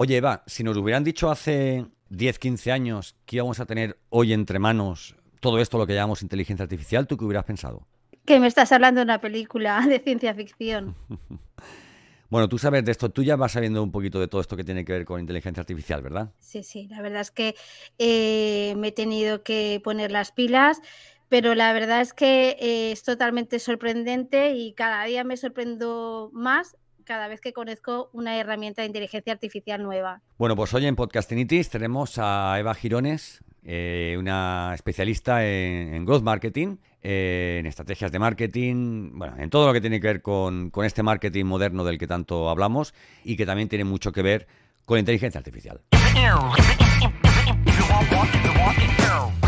Oye, Eva, si nos hubieran dicho hace 10, 15 años que íbamos a tener hoy entre manos todo esto, lo que llamamos inteligencia artificial, ¿tú qué hubieras pensado? Que me estás hablando de una película de ciencia ficción. Bueno, tú sabes de esto, tú ya vas sabiendo un poquito de todo esto que tiene que ver con inteligencia artificial, ¿verdad? Sí, sí, la verdad es que eh, me he tenido que poner las pilas, pero la verdad es que eh, es totalmente sorprendente y cada día me sorprendo más cada vez que conozco una herramienta de inteligencia artificial nueva. Bueno, pues hoy en Podcastinitis tenemos a Eva Girones, eh, una especialista en, growth marketing, eh, en estrategias de marketing, bueno, en todo lo que tiene que ver con, con este marketing moderno del que tanto hablamos y que también tiene mucho que ver con inteligencia artificial.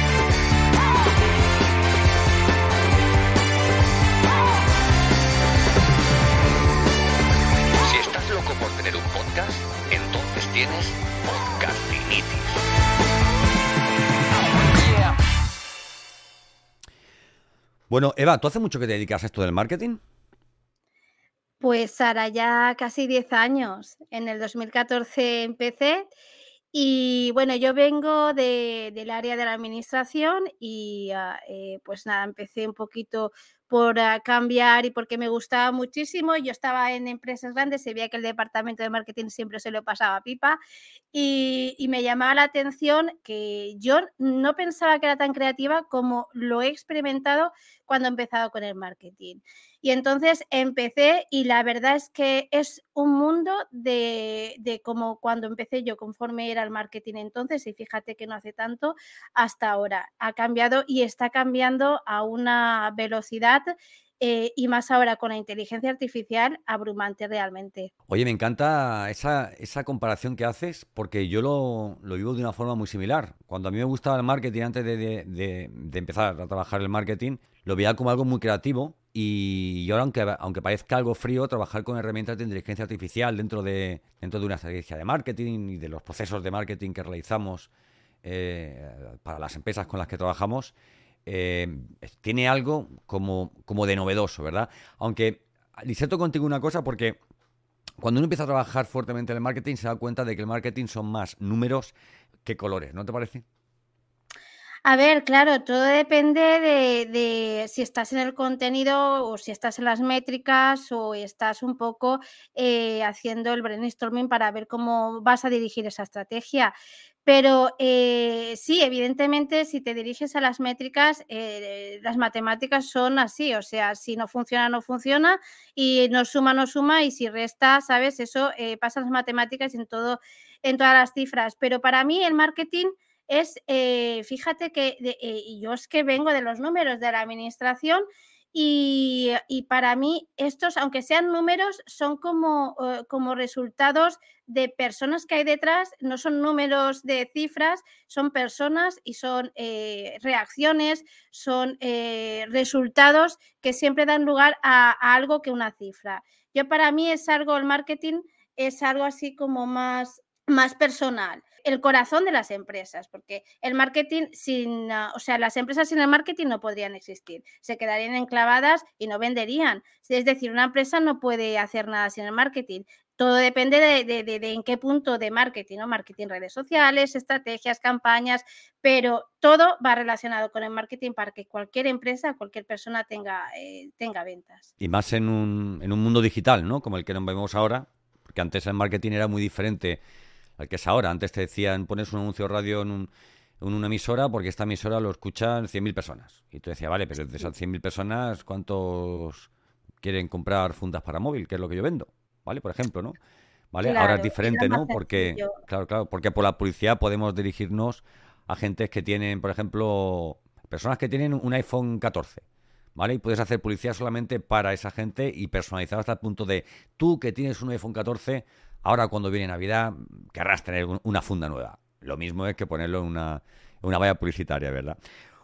Bueno, Eva, ¿tú hace mucho que te dedicas a esto del marketing? Pues ahora ya casi 10 años. En el 2014 empecé y bueno, yo vengo del área de la administración y ah, eh, pues nada, empecé un poquito por ah, cambiar y porque me gustaba muchísimo. Yo estaba en empresas grandes, se veía que el departamento de marketing siempre se lo pasaba pipa y, y, me llamaba la atención que yo no pensaba que era tan creativa como lo he experimentado cuando he empezado con el marketing. Y entonces empecé y la verdad es que es un mundo de, de como cuando empecé yo, conforme era el marketing entonces, y fíjate que no hace tanto, hasta ahora. Ha cambiado y está cambiando a una velocidad eh, y más ahora con la inteligencia artificial, abrumante realmente. Oye, me encanta esa, esa comparación que haces porque yo lo, lo, vivo de una forma muy similar. Cuando a mí me gustaba el marketing antes de, de, de, empezar a trabajar el marketing, lo veía como algo muy creativo y ahora, aunque, aunque parezca algo frío, trabajar con herramientas de inteligencia artificial dentro de, dentro de una estrategia de marketing y de los procesos de marketing que realizamos eh, para las empresas con las que trabajamos, eh, tiene algo como, como de novedoso, ¿verdad? Aunque diserto contigo una cosa porque cuando uno empieza a trabajar fuertemente en el marketing se da cuenta de que el marketing son más números que colores, ¿no te parece? A ver, claro, todo depende de, si estás en el contenido o si estás en las métricas o estás un poco eh, haciendo el brainstorming para ver cómo vas a dirigir esa estrategia. Pero eh, sí, evidentemente, si te diriges a las métricas, eh, las matemáticas son así, o sea, si no funciona, no funciona, y no suma, no suma, y si resta, ¿sabes? Eso pasa en las matemáticas en todo, en todas las cifras. Pero para mí el marketing es, eh, fíjate que eh, yo es que vengo de los números de la administración y, para mí estos, aunque sean números, son como, eh, como resultados de personas que hay detrás, no son números de cifras, son personas y son reacciones, son resultados que siempre dan lugar a, a algo que una cifra. Yo para mí es algo, el marketing es algo así como más, más personal el corazón de las empresas, porque el marketing sin, ah, o sea, las empresas sin el marketing no podrían existir, se quedarían enclavadas y no venderían. Es decir, una empresa no puede hacer nada sin el marketing. Todo depende de, en qué punto de marketing, ¿no? Marketing, redes sociales, estrategias, campañas, pero todo va relacionado con el marketing para que cualquier empresa, cualquier persona tenga, eh, tenga ventas. Y más en un, en un mundo digital, ¿no? Como el que nos vemos ahora, porque antes el marketing era muy diferente al que es ahora. Antes te decían, pones un anuncio radio en, una emisora porque esta emisora lo escuchan 100.000 personas. Y tú decías, vale, pero de esas 100.000 personas, ¿cuántos quieren comprar fundas para móvil? Que es lo que yo vendo, ¿vale? Por ejemplo, ¿no? ¿Vale? ahora es diferente, ¿no? Porque, claro, claro, porque por la publicidad podemos dirigirnos a gentes que tienen, por ejemplo, personas que tienen un iPhone 14. ¿Vale? Y puedes hacer publicidad solamente para esa gente y personalizar hasta el punto de tú que tienes un iPhone 14, ahora cuando viene Navidad querrás tener una funda nueva. lo mismo es que ponerlo en una, una valla publicitaria, ¿verdad?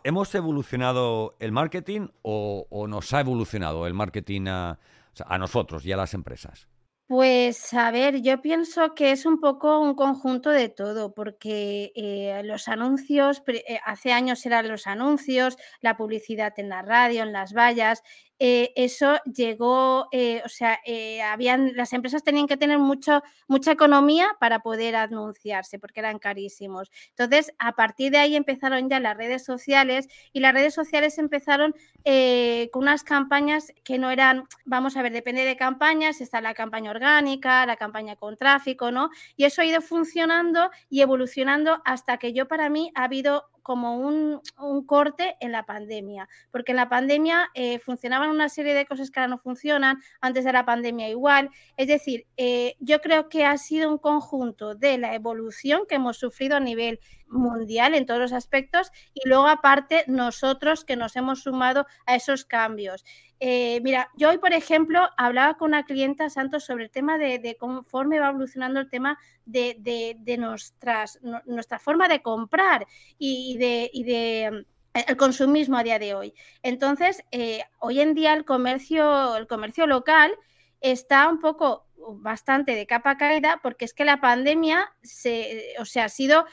¿Hemos evolucionado el marketing o, nos ha evolucionado el marketing a, a nosotros y a las empresas? Pues a ver, yo pienso que es un poco un conjunto de todo, porque eh, los anuncios, eh, hace años eran los anuncios, la publicidad en la radio, en las vallas, eh, eso llegó, eh, o sea, eh, habían, las empresas tenían que tener mucho, mucha economía para poder anunciarse, porque eran carísimos. Entonces, a partir de ahí empezaron ya las redes sociales y las redes sociales empezaron con unas campañas que no eran, vamos a ver, depende de campañas, está la campaña orgánica, la campaña con tráfico, ¿no? Y eso ha ido funcionando y evolucionando hasta que yo para mí ha habido como un, corte en la pandemia, porque en la pandemia eh, funcionaban una serie de cosas que ahora no funcionan, antes de la pandemia igual. Es decir, eh, yo creo que ha sido un conjunto de la evolución que hemos sufrido a nivel mundial en todos los aspectos y luego aparte nosotros que nos hemos sumado a esos cambios. Eh, mira, yo hoy, por ejemplo, hablaba con una clienta, Santos, sobre el tema de, conforme va evolucionando el tema de, nuestras, nuestra forma de comprar y, de, de el consumismo a día de hoy. Entonces, eh, hoy en día el comercio, el comercio local está un poco bastante de capa caída porque es que la pandemia se, o sea, ha sido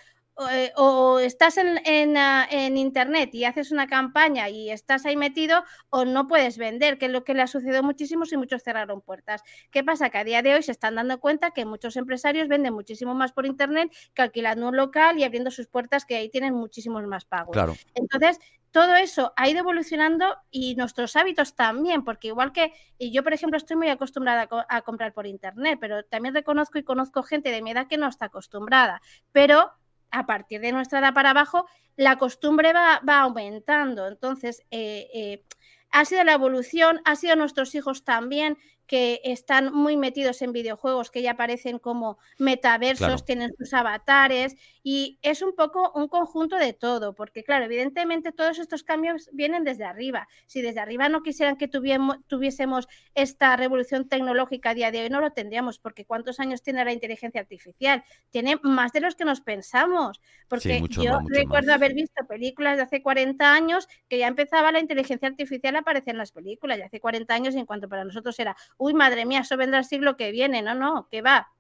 eh, o, estás en, ah, en, internet y haces una campaña y estás ahí metido o no puedes vender, que es lo que le ha sucedido muchísimo y muchos cerraron puertas. ¿Qué pasa? Que a día de hoy se están dando cuenta que muchos empresarios venden muchísimo más por internet que alquilando un local y abriendo sus puertas que ahí tienen muchísimos más pagos. Claro. Entonces, todo eso ha ido evolucionando y nuestros hábitos también, porque igual que yo, por ejemplo, estoy muy acostumbrada a, a comprar por internet, pero también reconozco y conozco gente de mi edad que no está acostumbrada, pero a partir de nuestra edad para abajo, la costumbre va, aumentando. Entonces, eh, eh, ha sido la evolución, ha sido nuestros hijos también que están muy metidos en videojuegos que ya aparecen como metaversos, tienen sus avatares y es un poco un conjunto de todo, porque claro, evidentemente todos estos cambios vienen desde arriba. Si desde arriba no quisieran que tuviésemos esta revolución tecnológica a día de hoy, no lo tendríamos, porque ¿cuántos años tiene la inteligencia artificial? Tiene más de los que nos pensamos, porque yo recuerdo haber visto películas de hace 40 años que ya empezaba la inteligencia artificial a aparecer en las películas, ya hace 40 años y en cuanto para nosotros era uy, madre mía, eso vendrá el siglo que viene. No, no, que va.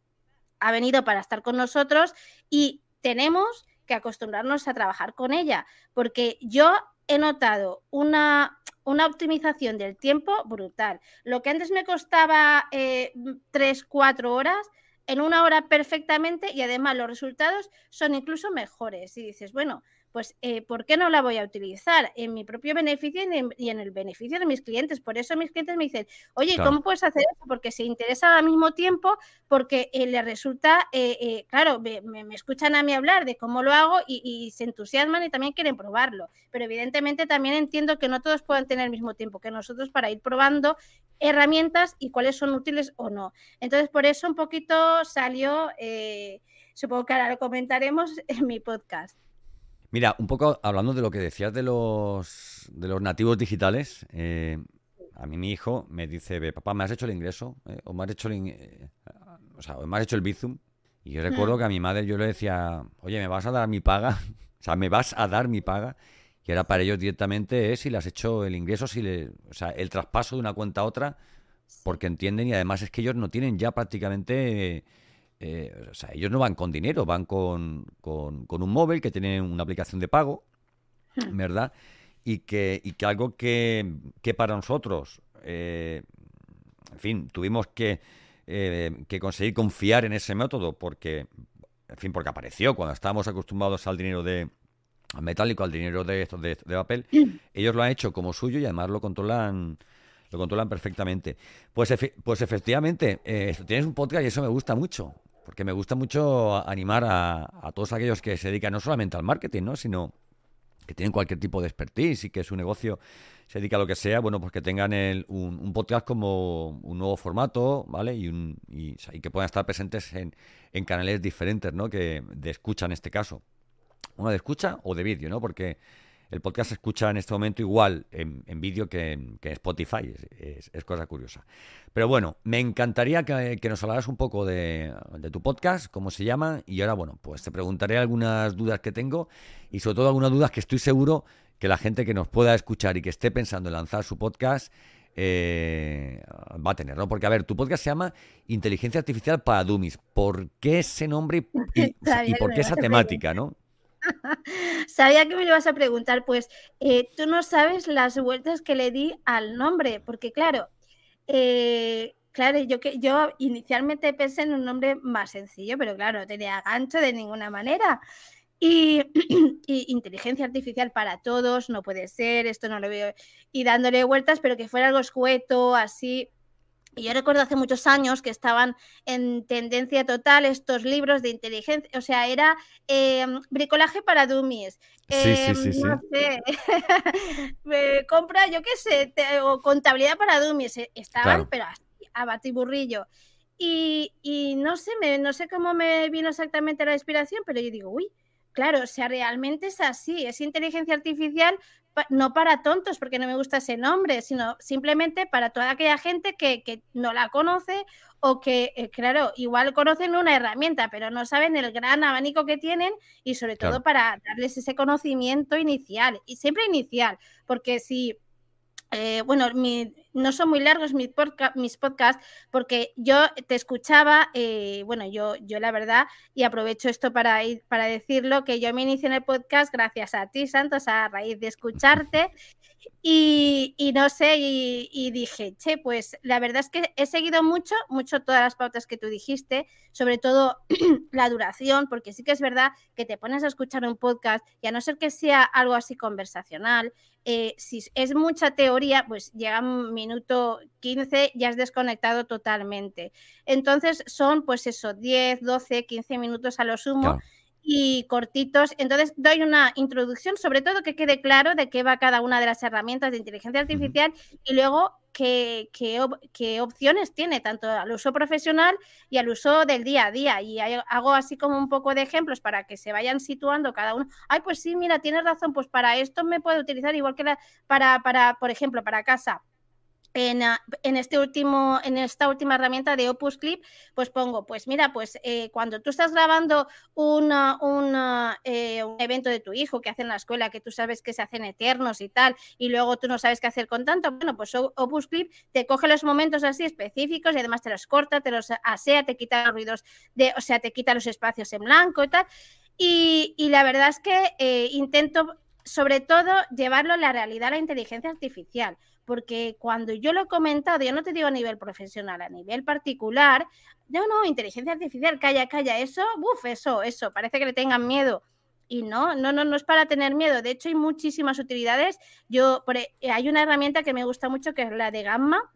Ha venido para estar con nosotros y tenemos que acostumbrarnos a trabajar con ella, porque yo he notado una, una optimización del tiempo brutal. Lo que antes me costaba eh, tres, cuatro horas, en una hora perfectamente y además los resultados son incluso mejores. Y dices, bueno, pues eh, ¿por qué no la voy a utilizar en mi propio beneficio y en, el beneficio de mis clientes? Por eso mis clientes me dicen, oye, ¿cómo puedes hacer eso? Porque se interesan al mismo tiempo, porque eh, les resulta, eh, claro, me, escuchan a mí hablar de cómo lo hago y, se entusiasman y también quieren probarlo. Pero evidentemente también entiendo que no todos pueden tener el mismo tiempo que nosotros para ir probando herramientas y cuáles son útiles o no. Entonces, por eso un poquito salió, supongo que ahora lo comentaremos en mi podcast. Mira, un poco hablando de lo que decías de los, de los nativos digitales, eh, a mí mi hijo me dice, papá, ¿me has hecho el ingreso? Eh, ¿O me has hecho el, eh, o sea, me has hecho el Bizum? Y yo recuerdo mm. que a mi madre yo le decía, oye, ¿me vas a dar mi paga? o sea, ¿me vas a dar mi paga? Y ahora para ellos directamente es si le has hecho el ingreso, si le, o sea, el traspaso de una cuenta a otra, porque entienden y además es que ellos no tienen ya prácticamente eh, o sea, ellos no van con dinero, van con, con, un móvil que tiene una aplicación de pago, hmm. ¿verdad? Y que, y que algo que, que para nosotros, eh, en fin, tuvimos que, eh, que conseguir confiar en ese método porque, en fin, porque apareció cuando estábamos acostumbrados al dinero de metálico, al dinero de, de, de papel, hmm. ellos lo han hecho como suyo y además lo controlan lo controlan perfectamente. Pues, pues efectivamente, tienes un podcast y eso me gusta mucho porque me gusta mucho animar a, todos aquellos que se dedican no solamente al marketing, ¿no? sino que tienen cualquier tipo de expertise y que su negocio se dedica a lo que sea, bueno, pues que tengan un, podcast como un nuevo formato, ¿vale? Y, un, y, que puedan estar presentes en, canales diferentes, ¿no? Que de escucha en este caso. Uno de escucha o de vídeo, ¿no? Porque el podcast se escucha en este momento igual en, vídeo que en, Spotify. Es, cosa curiosa. Pero bueno, me encantaría que, nos hablaras un poco de, tu podcast, cómo se llama. Y ahora, bueno, pues te preguntaré algunas dudas que tengo y sobre todo algunas dudas que estoy seguro que la gente que nos pueda escuchar y que esté pensando en lanzar su podcast eh, va a tener, ¿no? Porque, a ver, tu podcast se llama Inteligencia Artificial para Dummies. ¿Por qué ese nombre y, y por qué esa temática, no? Sabía que me lo ibas a preguntar, pues eh, tú no sabes las vueltas que le di al nombre, porque claro, eh, claro, yo que yo inicialmente pensé en un nombre más sencillo, pero claro, no tenía gancho de ninguna manera. Y, y, inteligencia artificial para todos, no puede ser, esto no lo veo. Y dándole vueltas, pero que fuera algo escueto, así. Y yo recuerdo hace muchos años que estaban en tendencia total estos libros de inteligencia, o sea, era em, bricolaje para dummies. sí, sí, sí, em, no sé, compra, yo qué sé, o contabilidad para dummies. Eh, estaban, pero a batiburrillo. Y, y no sé, me, no sé cómo me vino exactamente la inspiración, pero yo digo, uy, Claro, o sea, realmente es así, es inteligencia artificial no para tontos, porque no me gusta ese nombre, sino simplemente para toda aquella gente que, no la conoce o que, eh, claro, igual conocen una herramienta, pero no saben el gran abanico que tienen y sobre todo para darles ese conocimiento inicial, y siempre inicial, porque si eh, bueno, no son muy largos mis, podcasts porque yo te escuchaba, eh, bueno, yo, yo la verdad, y aprovecho esto para, para decirlo, que yo me inicié en el podcast gracias a ti, Santos, a raíz de escucharte. Y, no sé, y, dije, che, pues la verdad es que he seguido mucho, mucho todas las pautas que tú dijiste, sobre todo la duración, porque sí que es verdad que te pones a escuchar un podcast y a no ser que sea algo así conversacional, eh, si es mucha teoría, pues llega un minuto 15, ya has desconectado totalmente. Entonces son pues eso, 10, 12, 15 minutos a lo sumo. Y cortitos. Entonces, doy una introducción, sobre todo que quede claro de qué va cada una de las herramientas de inteligencia artificial y luego qué, qué, opciones tiene, tanto al uso profesional y al uso del día a día. Y hago así como un poco de ejemplos para que se vayan situando cada uno. Ay, pues sí, mira, tienes razón, pues para esto me puedo utilizar igual que para, para, por ejemplo, para casa Ah, en, este último, en esta última herramienta de Opus Clip, pues pongo, pues mira, pues eh, cuando tú estás grabando una, eh, un evento de tu hijo que hace en la escuela, que tú sabes que se hacen eternos y tal, y luego tú no sabes qué hacer con tanto, bueno, pues Opus Clip te coge los momentos así específicos y además te los corta, te los asea, te quita los ruidos, de, o sea, te quita los espacios en blanco y tal. Y, la verdad es que eh, intento sobre todo llevarlo a la realidad, a la inteligencia artificial porque cuando yo lo he comentado, yo no te digo a nivel profesional, a nivel particular, no, no, inteligencia artificial, calla, calla, eso, uff, eso, eso, parece que le tengan miedo. Y no, no, no, no es para tener miedo. De hecho, hay muchísimas utilidades. Yo, e, hay una herramienta que me gusta mucho que es la de Gamma.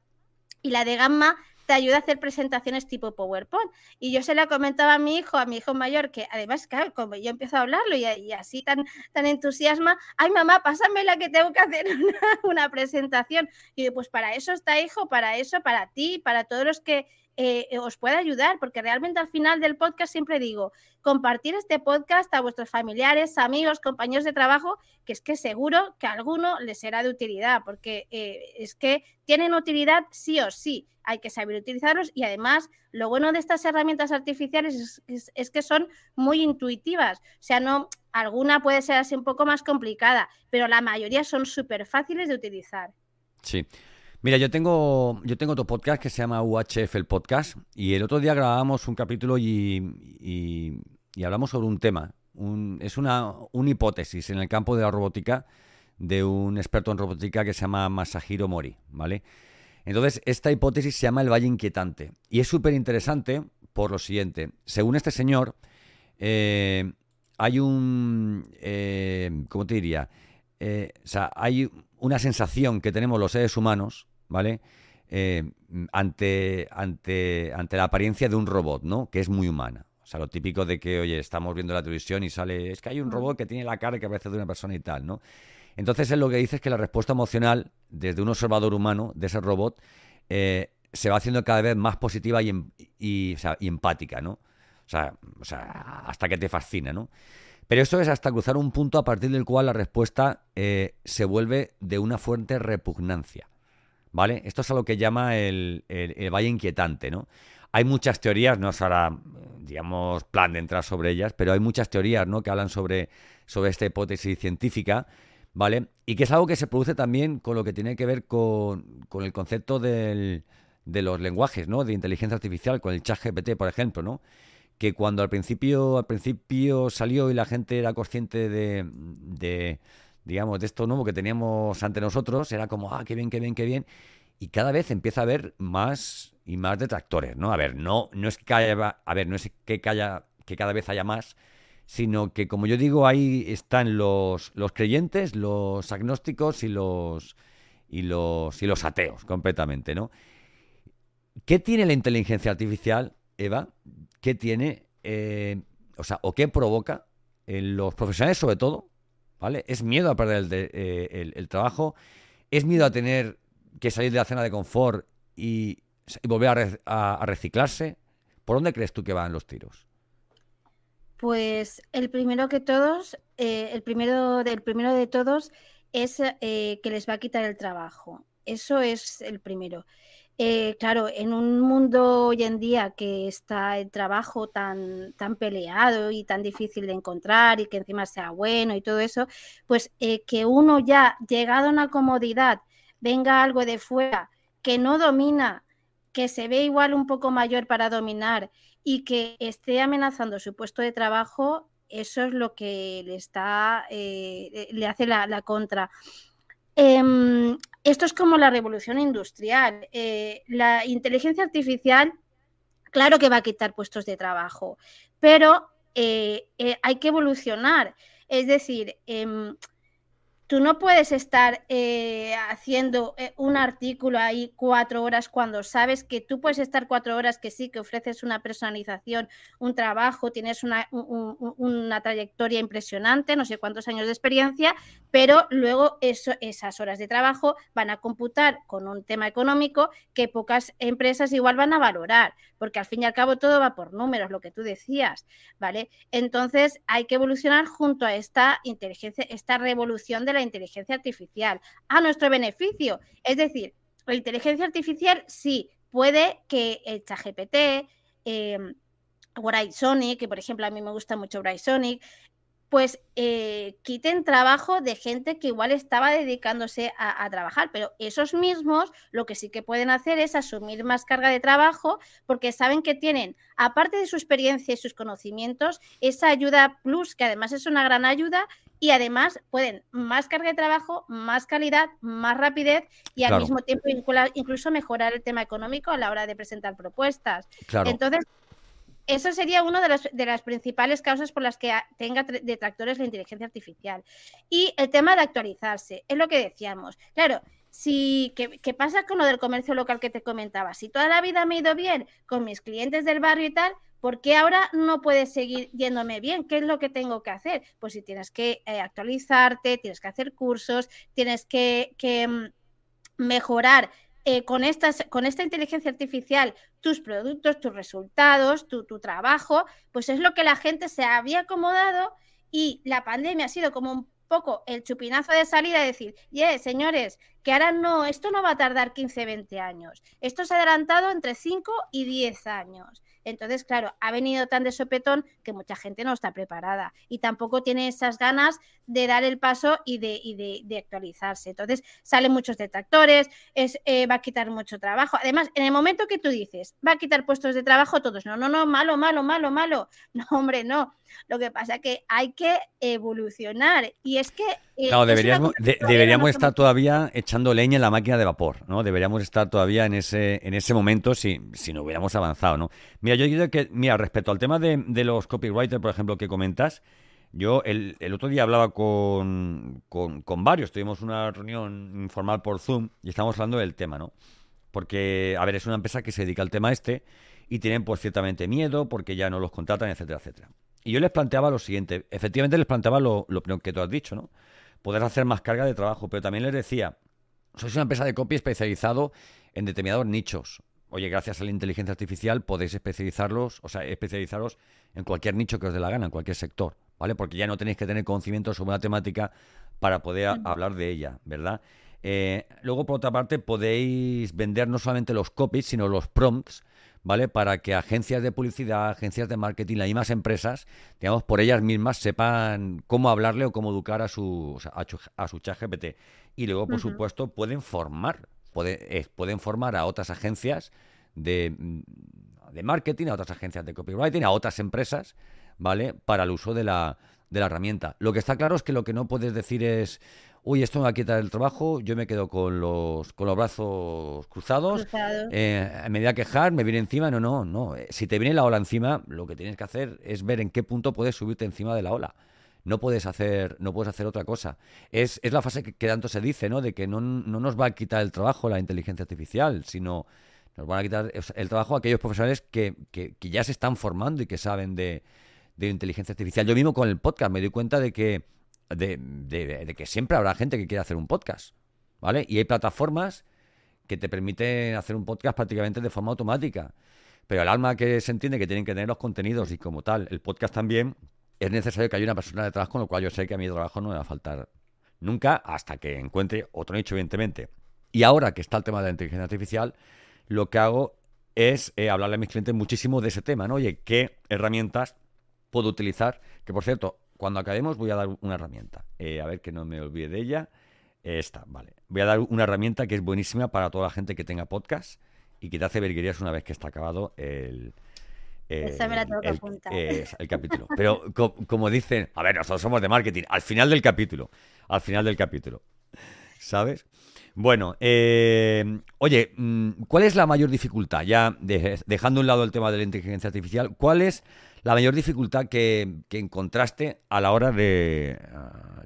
Y la de Gamma te ayuda a hacer presentaciones tipo PowerPoint. Y yo se la comentaba a mi hijo, a mi hijo mayor, que además, claro, como yo empiezo a hablarlo y, así tan, tan entusiasma, ay mamá, pásame la que tengo que hacer una, presentación. Y pues para eso está hijo, para eso, para ti, para todos los que eh, os puede ayudar, porque realmente al final del podcast siempre digo, compartir este podcast a vuestros familiares, amigos, compañeros de trabajo, que es que seguro que a alguno les será de utilidad, porque eh, es que tienen utilidad sí o sí, hay que saber utilizarlos y además lo bueno de estas herramientas artificiales es, que son muy intuitivas, o sea, no, alguna puede ser así un poco más complicada, pero la mayoría son súper fáciles de utilizar. Sí. Mira, yo tengo, yo tengo otro podcast que se llama UHF el podcast y el otro día grabamos un capítulo y, hablamos sobre un tema. es una, hipótesis en el campo de la robótica de un experto en robótica que se llama Masahiro Mori, ¿vale? Entonces, esta hipótesis se llama el Valle Inquietante y es súper interesante por lo siguiente. Según este señor, eh, hay un... Eh, ¿Cómo te diría? Eh, o sea, hay una sensación que tenemos los seres humanos, ¿vale? Eh, ante, ante, ante la apariencia de un robot, ¿no? Que es muy humana. O sea, lo típico de que, oye, estamos viendo la televisión y sale, es que hay un robot que tiene la cara que parece de una persona y tal, ¿no? Entonces, él lo que dice es que la respuesta emocional desde un observador humano de ese robot eh, se va haciendo cada vez más positiva y, em, y, y empática, ¿no? O sea, o sea, hasta que te fascina, ¿no? Pero esto es hasta cruzar un punto a partir del cual la respuesta eh, se vuelve de una fuerte repugnancia. ¿Vale? Esto es a lo que llama el, el, valle inquietante, ¿no? Hay muchas teorías, no es ahora, digamos, plan de entrar sobre ellas, pero hay muchas teorías, ¿no? Que hablan sobre, sobre esta hipótesis científica, ¿vale? Y que es algo que se produce también con lo que tiene que ver con, con el concepto de los lenguajes, ¿no? De inteligencia artificial, con el chat GPT, por ejemplo, ¿no? Que cuando al principio, al principio salió y la gente era consciente de digamos, de esto nuevo que teníamos ante nosotros, era como, ah, qué bien, qué bien, qué bien. Y cada vez empieza a haber más y más detractores, ¿no? A ver, no, no es que haya, a ver, no es que, haya, que cada vez haya más, sino que, como yo digo, ahí están los, los creyentes, los agnósticos y los, y los, y los ateos, completamente, ¿no? ¿Qué tiene la inteligencia artificial, Eva? ¿Qué tiene, eh, o sea, o qué provoca en los profesionales sobre todo? ¿Vale? ¿Es miedo a perder el, eh, el, trabajo? ¿Es miedo a tener que salir de la zona de confort y, volver a, reciclarse? ¿Por dónde crees tú que van los tiros? Pues el primero que todos, eh, el primero del primero de todos es que les va a quitar el trabajo. Eso es el primero. Eh, claro, en un mundo hoy en día que está el trabajo tan, tan peleado y tan difícil de encontrar y que encima sea bueno y todo eso, pues eh, que uno ya llegado a una comodidad venga algo de fuera que no domina, que se ve igual un poco mayor para dominar y que esté amenazando su puesto de trabajo, eso es lo que le está, eh, le hace la contra. Em, esto es como la revolución industrial. Eh, la inteligencia artificial, claro que va a quitar puestos de trabajo, pero eh, eh, hay que evolucionar. Es decir, em, Tú no puedes estar eh, haciendo eh, un artículo ahí cuatro horas cuando sabes que tú puedes estar cuatro horas que sí, que ofreces una personalización, un trabajo, tienes una, una trayectoria impresionante, no sé cuántos años de experiencia, pero luego esas horas de trabajo van a computar con un tema económico que pocas empresas igual van a valorar, porque al fin y al cabo todo va por números, lo que tú decías, ¿vale? Entonces hay que evolucionar junto a esta inteligencia, esta revolución de la inteligencia artificial a nuestro beneficio. Es decir, la inteligencia artificial sí puede que el ChatGPT, eh, Sonic, que por ejemplo a mí me gusta mucho Sonic, pues eh, quiten trabajo de gente que igual estaba dedicándose a, trabajar, pero esos mismos lo que sí que pueden hacer es asumir más carga de trabajo porque saben que tienen, aparte de su experiencia y sus conocimientos, esa ayuda plus, que además es una gran ayuda, y además pueden más carga de trabajo, más calidad, más rapidez y al mismo tiempo incluso mejorar el tema económico a la hora de presentar propuestas. Entonces, eso sería una de las, de las principales causas por las que tenga detractores la inteligencia artificial. Y el tema de actualizarse, es lo que decíamos. Claro, si, ¿qué, ¿qué, pasa con lo del comercio local que te comentaba? Si toda la vida me he ido bien con mis clientes del barrio y tal, ¿por qué ahora no puedes seguir yéndome bien? ¿Qué es lo que tengo que hacer? Pues si tienes que eh, actualizarte, tienes que hacer cursos, tienes que, mm, mejorar eh, con, esta inteligencia artificial tus productos, tus resultados, tu, tu, trabajo, pues es lo que la gente se había acomodado y la pandemia ha sido como un poco el chupinazo de salida de decir, yeah, señores, que ahora no, esto no va a tardar 15, 20 años, esto se ha adelantado entre 5 y 10 años. Entonces, claro, ha venido tan de sopetón que mucha gente no está preparada y tampoco tiene esas ganas de dar el paso y de, de, actualizarse. Entonces, salen muchos detractores, es, eh, va a quitar mucho trabajo. Además, en el momento que tú dices, va a quitar puestos de trabajo, todos, no, no, no, malo, malo, malo, malo. No, hombre, no. Lo que pasa es que hay que evolucionar y es que... Eh, deberíamos, deberíamos estar todavía echando leña en la máquina de vapor, ¿no? Deberíamos estar todavía en ese, en ese momento si, si no hubiéramos avanzado, ¿no? Mira, yo digo que, mira, respecto al tema de, de los copywriters, por ejemplo, que comentas, yo el, el otro día hablaba con, con, con, varios, tuvimos una reunión informal por Zoom y estábamos hablando del tema, ¿no? Porque, a ver, es una empresa que se dedica al tema este y tienen pues ciertamente miedo porque ya no los contratan, etcétera, etcétera. Y yo les planteaba lo siguiente, efectivamente les planteaba lo, lo que tú has dicho, ¿no? Poder hacer más carga de trabajo, pero también les decía, sois una empresa de copy especializado en determinados nichos. Oye, gracias a la inteligencia artificial podéis especializarlos, o sea, especializaros en cualquier nicho que os dé la gana, en cualquier sector. ¿vale? Porque ya no tenéis que tener conocimiento sobre una temática para poder hablar de ella, ¿verdad? Eh, luego, por otra parte, podéis vender no solamente los copies, sino los prompts, ¿vale? Para que agencias de publicidad, agencias de marketing, las mismas empresas, digamos, por ellas mismas sepan cómo hablarle o cómo educar a su, a, su chat GPT. Y luego, por supuesto, pueden formar, pueden formar a otras agencias de, de marketing, a otras agencias de copywriting, a otras empresas, ¿vale? Para el uso de la, de la herramienta. Lo que está claro es que lo que no puedes decir es, uy, esto me va a quitar el trabajo, yo me quedo con los, con los brazos cruzados, eh, me voy a quejar, me viene encima, no, no, no. Eh, si te viene la ola encima, lo que tienes que hacer es ver en qué punto puedes subirte encima de la ola. No puedes hacer, no puedes hacer otra cosa. Es, es la fase que, tanto se dice, ¿no? De que no, no nos va a quitar el trabajo la inteligencia artificial, sino nos van a quitar el trabajo a aquellos profesionales que, que, que ya se están formando y que saben de, de inteligencia artificial. Yo mismo con el podcast me doy cuenta de que, de, que siempre habrá gente que quiere hacer un podcast, ¿vale? Y hay plataformas que te permiten hacer un podcast prácticamente de forma automática. Pero el alma que se entiende que tienen que tener los contenidos y como tal, el podcast también, es necesario que haya una persona detrás, con lo cual yo sé que a mi trabajo no me va a faltar nunca hasta que encuentre otro nicho, evidentemente. Y ahora que está el tema de la inteligencia artificial, lo que hago es eh, hablarle a mis clientes muchísimo de ese tema, ¿no? Oye, ¿qué herramientas puedo utilizar. Que por cierto, cuando acabemos voy a dar una herramienta. Eh, a ver que no me olvide de ella. Esta, vale. Voy a dar una herramienta que es buenísima para toda la gente que tenga podcast y que te hace verguerías una vez que está acabado el, el, el, capítulo. Pero como dicen, a ver, nosotros somos de marketing, al final del capítulo, al final del capítulo, ¿sabes? Bueno, eh, oye, mm, ¿cuál es la mayor dificultad? Ya dejando a un lado el tema de la inteligencia artificial, ¿cuál es la mayor dificultad que, encontraste a la hora de,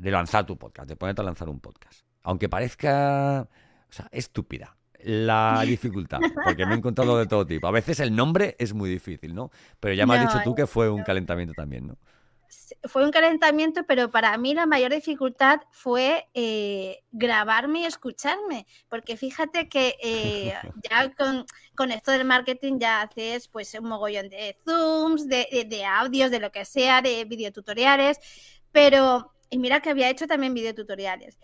lanzar tu podcast, de ponerte a lanzar un podcast? Aunque parezca o sea, estúpida la dificultad, porque me he encontrado de todo tipo. A veces el nombre es muy difícil, ¿no? Pero ya me has dicho tú que fue un calentamiento también, ¿no? Fue un calentamiento, pero para mí la mayor dificultad fue eh, grabarme y escucharme, porque fíjate que eh, ya con, esto del marketing ya haces pues un mogollón de zooms, de, de audios, de lo que sea, de videotutoriales, pero y mira que había hecho también videotutoriales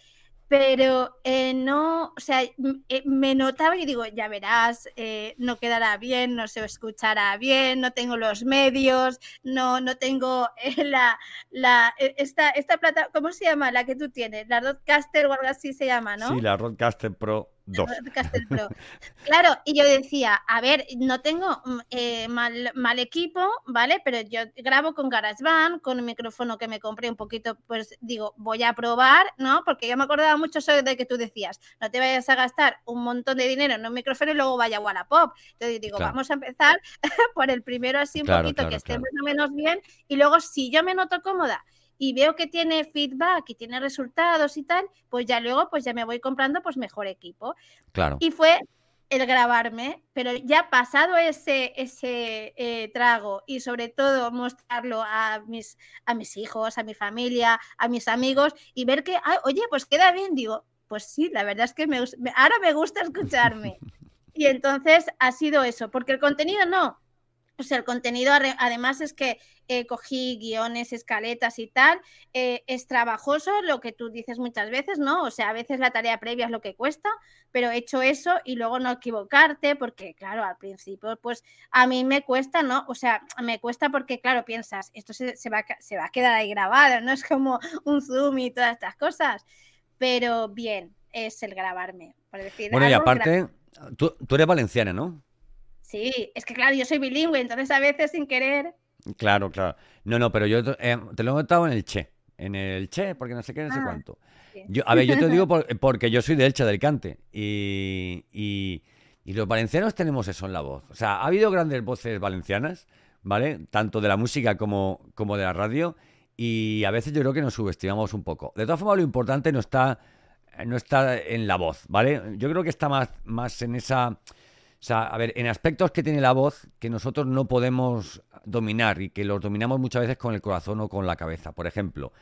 pero eh, no, o sea, eh, me notaba y digo, ya verás, eh, no quedará bien, no se escuchará bien, no tengo los medios, no, no tengo la, la, esta, esta plata, ¿cómo se llama? La que tú tienes, la Roadcaster o algo así se llama, ¿no? Sí, la Roadcaster Pro Claro, y yo decía, a ver, no tengo mm, eh, mal, mal, equipo, ¿vale? Pero yo grabo con GarageBand, con un micrófono que me compré un poquito, pues digo, voy a probar, ¿no? Porque yo me acordaba mucho eso de que tú decías, no te vayas a gastar un montón de dinero en un micrófono y luego vaya a Wallapop. Entonces digo, vamos a empezar por el primero así un poquito que esté más o menos bien y luego si yo me noto cómoda y veo que tiene feedback y tiene resultados y tal, pues ya luego pues ya me voy comprando pues mejor equipo. Claro. Y fue el grabarme, pero ya pasado ese, ese eh, trago y sobre todo mostrarlo a mis, a mis hijos, a mi familia, a mis amigos y ver que, oye, pues queda bien, digo, pues sí, la verdad es que me, ahora me gusta escucharme. y entonces ha sido eso, porque el contenido no, o sea, el contenido además es que eh, cogí guiones, escaletas y tal. Eh, es trabajoso, lo que tú dices muchas veces, ¿no? O sea, a veces la tarea previa es lo que cuesta, pero he hecho eso y luego no equivocarte, porque claro, al principio, pues a mí me cuesta, ¿no? O sea, me cuesta porque, claro, piensas, esto se, va, se va a quedar ahí grabado, no es como un Zoom y todas estas cosas. Pero bien, es el grabarme. Por decir bueno, y aparte, tú, tú eres valenciana, ¿no? Sí, es que claro, yo soy bilingüe, entonces a veces sin querer. Claro, claro. No, no, pero yo eh, te lo he notado en el Che. En el Che, porque no sé qué, no sé ah, cuánto. Yo, a ver, yo te digo porque yo soy de Elche, del Cante. Y, y, los valencianos tenemos eso en la voz. O sea, ha habido grandes voces valencianas, ¿vale? Tanto de la música como, como de la radio. Y a veces yo creo que nos subestimamos un poco. De todas formas, lo importante no está, no está en la voz, ¿vale? Yo creo que está más, más en esa o sea, a ver, en aspectos que tiene la voz que nosotros no podemos dominar y que los dominamos muchas veces con el corazón o con la cabeza. Por ejemplo,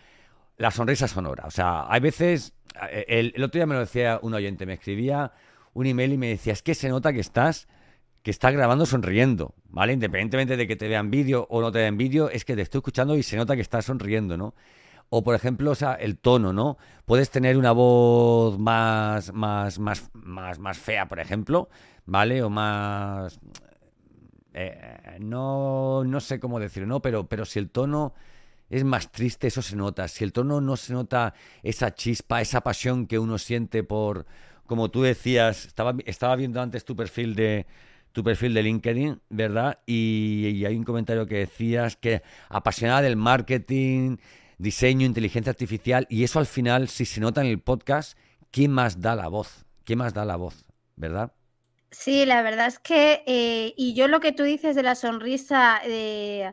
la sonrisa sonora. O sea, hay veces, el, otro día me lo decía un oyente, me escribía un email y me decía, es que se nota que estás, que está grabando sonriendo, ¿vale? Independientemente de que te vean vídeo o no te vean vídeo, es que te estoy escuchando y se nota que estás sonriendo, ¿no? O por ejemplo, o sea, el tono, ¿no? Puedes tener una voz más, más, más, más, más fea, por ejemplo, ¿vale? O más... Eh, no, no sé cómo decirlo, ¿no? Pero, pero si el tono es más triste, eso se nota. Si el tono no se nota esa chispa, esa pasión que uno siente por, como tú decías, estaba, estaba viendo antes tu perfil de, tu perfil de LinkedIn, ¿verdad? Y, hay un comentario que decías que apasionada del marketing, diseño, inteligencia artificial, y eso al final, si se nota en el podcast, ¿quién más da la voz? ¿Quién más da la voz? ¿Verdad? Sí, la verdad es que, eh, y yo lo que tú dices de la sonrisa, eh,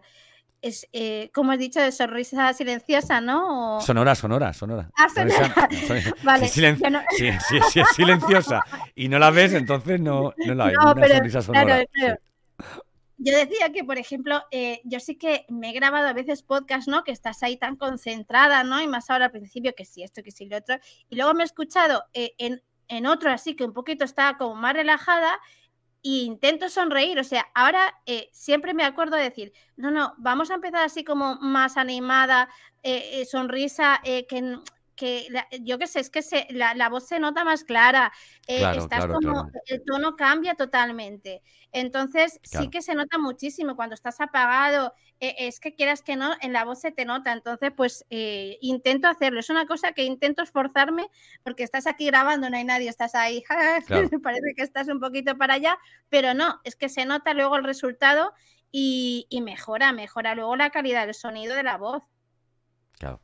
es, eh, como has dicho, de sonrisa silenciosa, ¿no? Sonora, sonora, sonora. Ah, sonora. vale. Si, es silenciosa y no la ves, entonces no, no la ves. No, una sonrisa sonora. Yo decía que, por ejemplo, eh, yo sí que me he grabado a veces podcast, ¿no? Que estás ahí tan concentrada, ¿no? Y más ahora al principio que sí esto, que sí lo otro. Y luego me he escuchado eh, en, en otro así que un poquito estaba como más relajada intento sonreír. O sea, ahora eh, siempre me acuerdo de decir, no, no, vamos a empezar así como más animada, eh, eh, sonrisa, que, que yo qué sé, es que se, la, voz se nota más clara, estás como, el tono cambia totalmente. Entonces, sí que se nota muchísimo cuando estás apagado, es que quieras que no, en la voz se te nota. Entonces, pues intento hacerlo. Es una cosa que intento esforzarme porque estás aquí grabando, no hay nadie, estás ahí, parece que estás un poquito para allá, pero no, es que se nota luego el resultado y, mejora, mejora luego la calidad del sonido de la voz. Claro.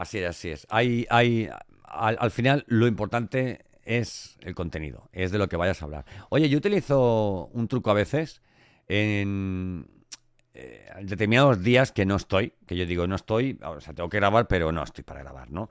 Así es, así es. Hay, hay, al, final lo importante es el contenido, es de lo que vayas a hablar. Oye, yo utilizo un truco a veces en eh, determinados días que no estoy, que yo digo no estoy, o sea, tengo que grabar, pero no estoy para grabar, ¿no?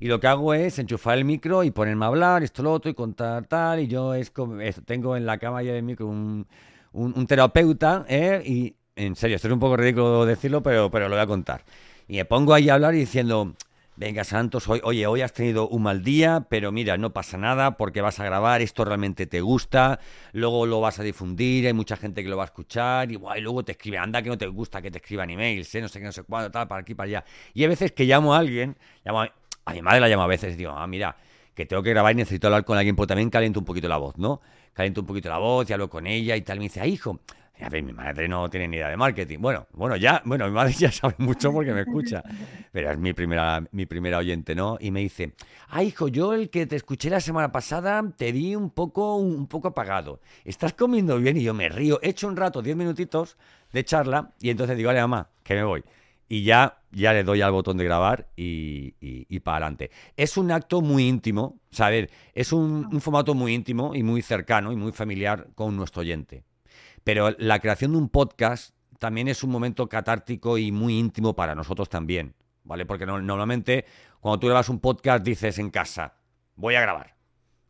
Y lo que hago es enchufar el micro y ponerme a hablar, esto, lo otro, y contar tal, y yo es como, tengo en la cama ya del micro un, un, terapeuta, ¿eh? y en serio, esto es un poco ridículo decirlo, pero, pero lo voy a contar. Y me pongo ahí a hablar y diciendo, venga Santos, hoy, oye, hoy has tenido un mal día, pero mira, no pasa nada porque vas a grabar, esto realmente te gusta, luego lo vas a difundir, hay mucha gente que lo va a escuchar, y, luego te escribe, anda que no te gusta que te escriban emails, ¿eh? no sé qué, no sé cuándo, tal, para aquí, para allá. Y hay veces que llamo a alguien, llamo a, mi madre la llamo a veces y digo, ah, mira, que tengo que grabar y necesito hablar con alguien, pues también caliento un poquito la voz, ¿no? Caliento un poquito la voz y hablo con ella y tal, me dice, ah, hijo, a ver, mi madre no tiene ni idea de marketing. Bueno, bueno, ya, bueno, mi madre ya sabe mucho porque me escucha, pero es mi primera, mi primera oyente, ¿no? Y me dice, ah, hijo, yo el que te escuché la semana pasada te vi un poco, un poco apagado. Estás comiendo bien y yo me río. He hecho un rato, diez minutitos de charla y entonces digo, vale, mamá, que me voy. Y ya, ya le doy al botón de grabar y, y, para adelante. Es un acto muy íntimo, ¿sabes? Es un, un formato muy íntimo y muy cercano y muy familiar con nuestro oyente. Pero la creación de un podcast también es un momento catártico y muy íntimo para nosotros también, ¿vale? Porque normalmente cuando tú grabas un podcast dices en casa, voy a grabar.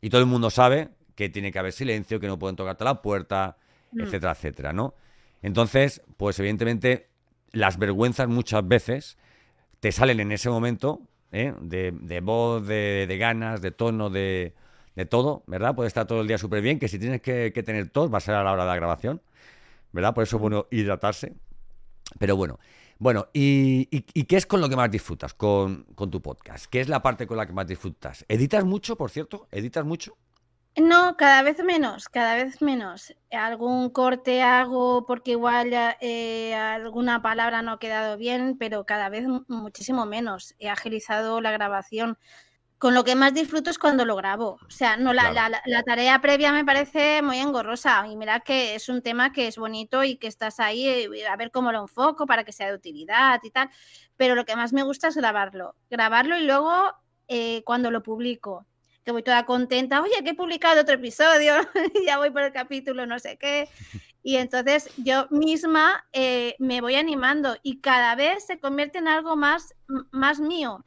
Y todo el mundo sabe que tiene que haber silencio, que no pueden tocarte la puerta, mm. etcétera, etcétera, ¿no? Entonces, pues evidentemente las vergüenzas muchas veces te salen en ese momento, ¿eh? de, voz, de, ganas, de tono, de, de todo, ¿verdad? Puede estar todo el día súper bien, que si tienes que, tener tos va a ser a la hora de la grabación, ¿verdad? Por eso es bueno hidratarse. Pero bueno, bueno, ¿y, qué es con lo que más disfrutas con, tu podcast? ¿Qué es la parte con la que más disfrutas? ¿Editas mucho, por cierto? ¿Editas mucho? No, cada vez menos, cada vez menos. Algún corte hago porque igual eh, alguna palabra no ha quedado bien, pero cada vez muchísimo menos. He agilizado la grabación con lo que más disfruto es cuando lo grabo. O sea, no la, la, tarea previa me parece muy engorrosa. Y mira que es un tema que es bonito y que estás ahí eh, a ver cómo lo enfoco para que sea de utilidad y tal. Pero lo que más me gusta es grabarlo. Grabarlo y luego eh, cuando lo publico, que voy toda contenta, oye, que he publicado otro episodio, ya voy por el capítulo, no sé qué. Y entonces yo misma eh, me voy animando y cada vez se convierte en algo más, más mío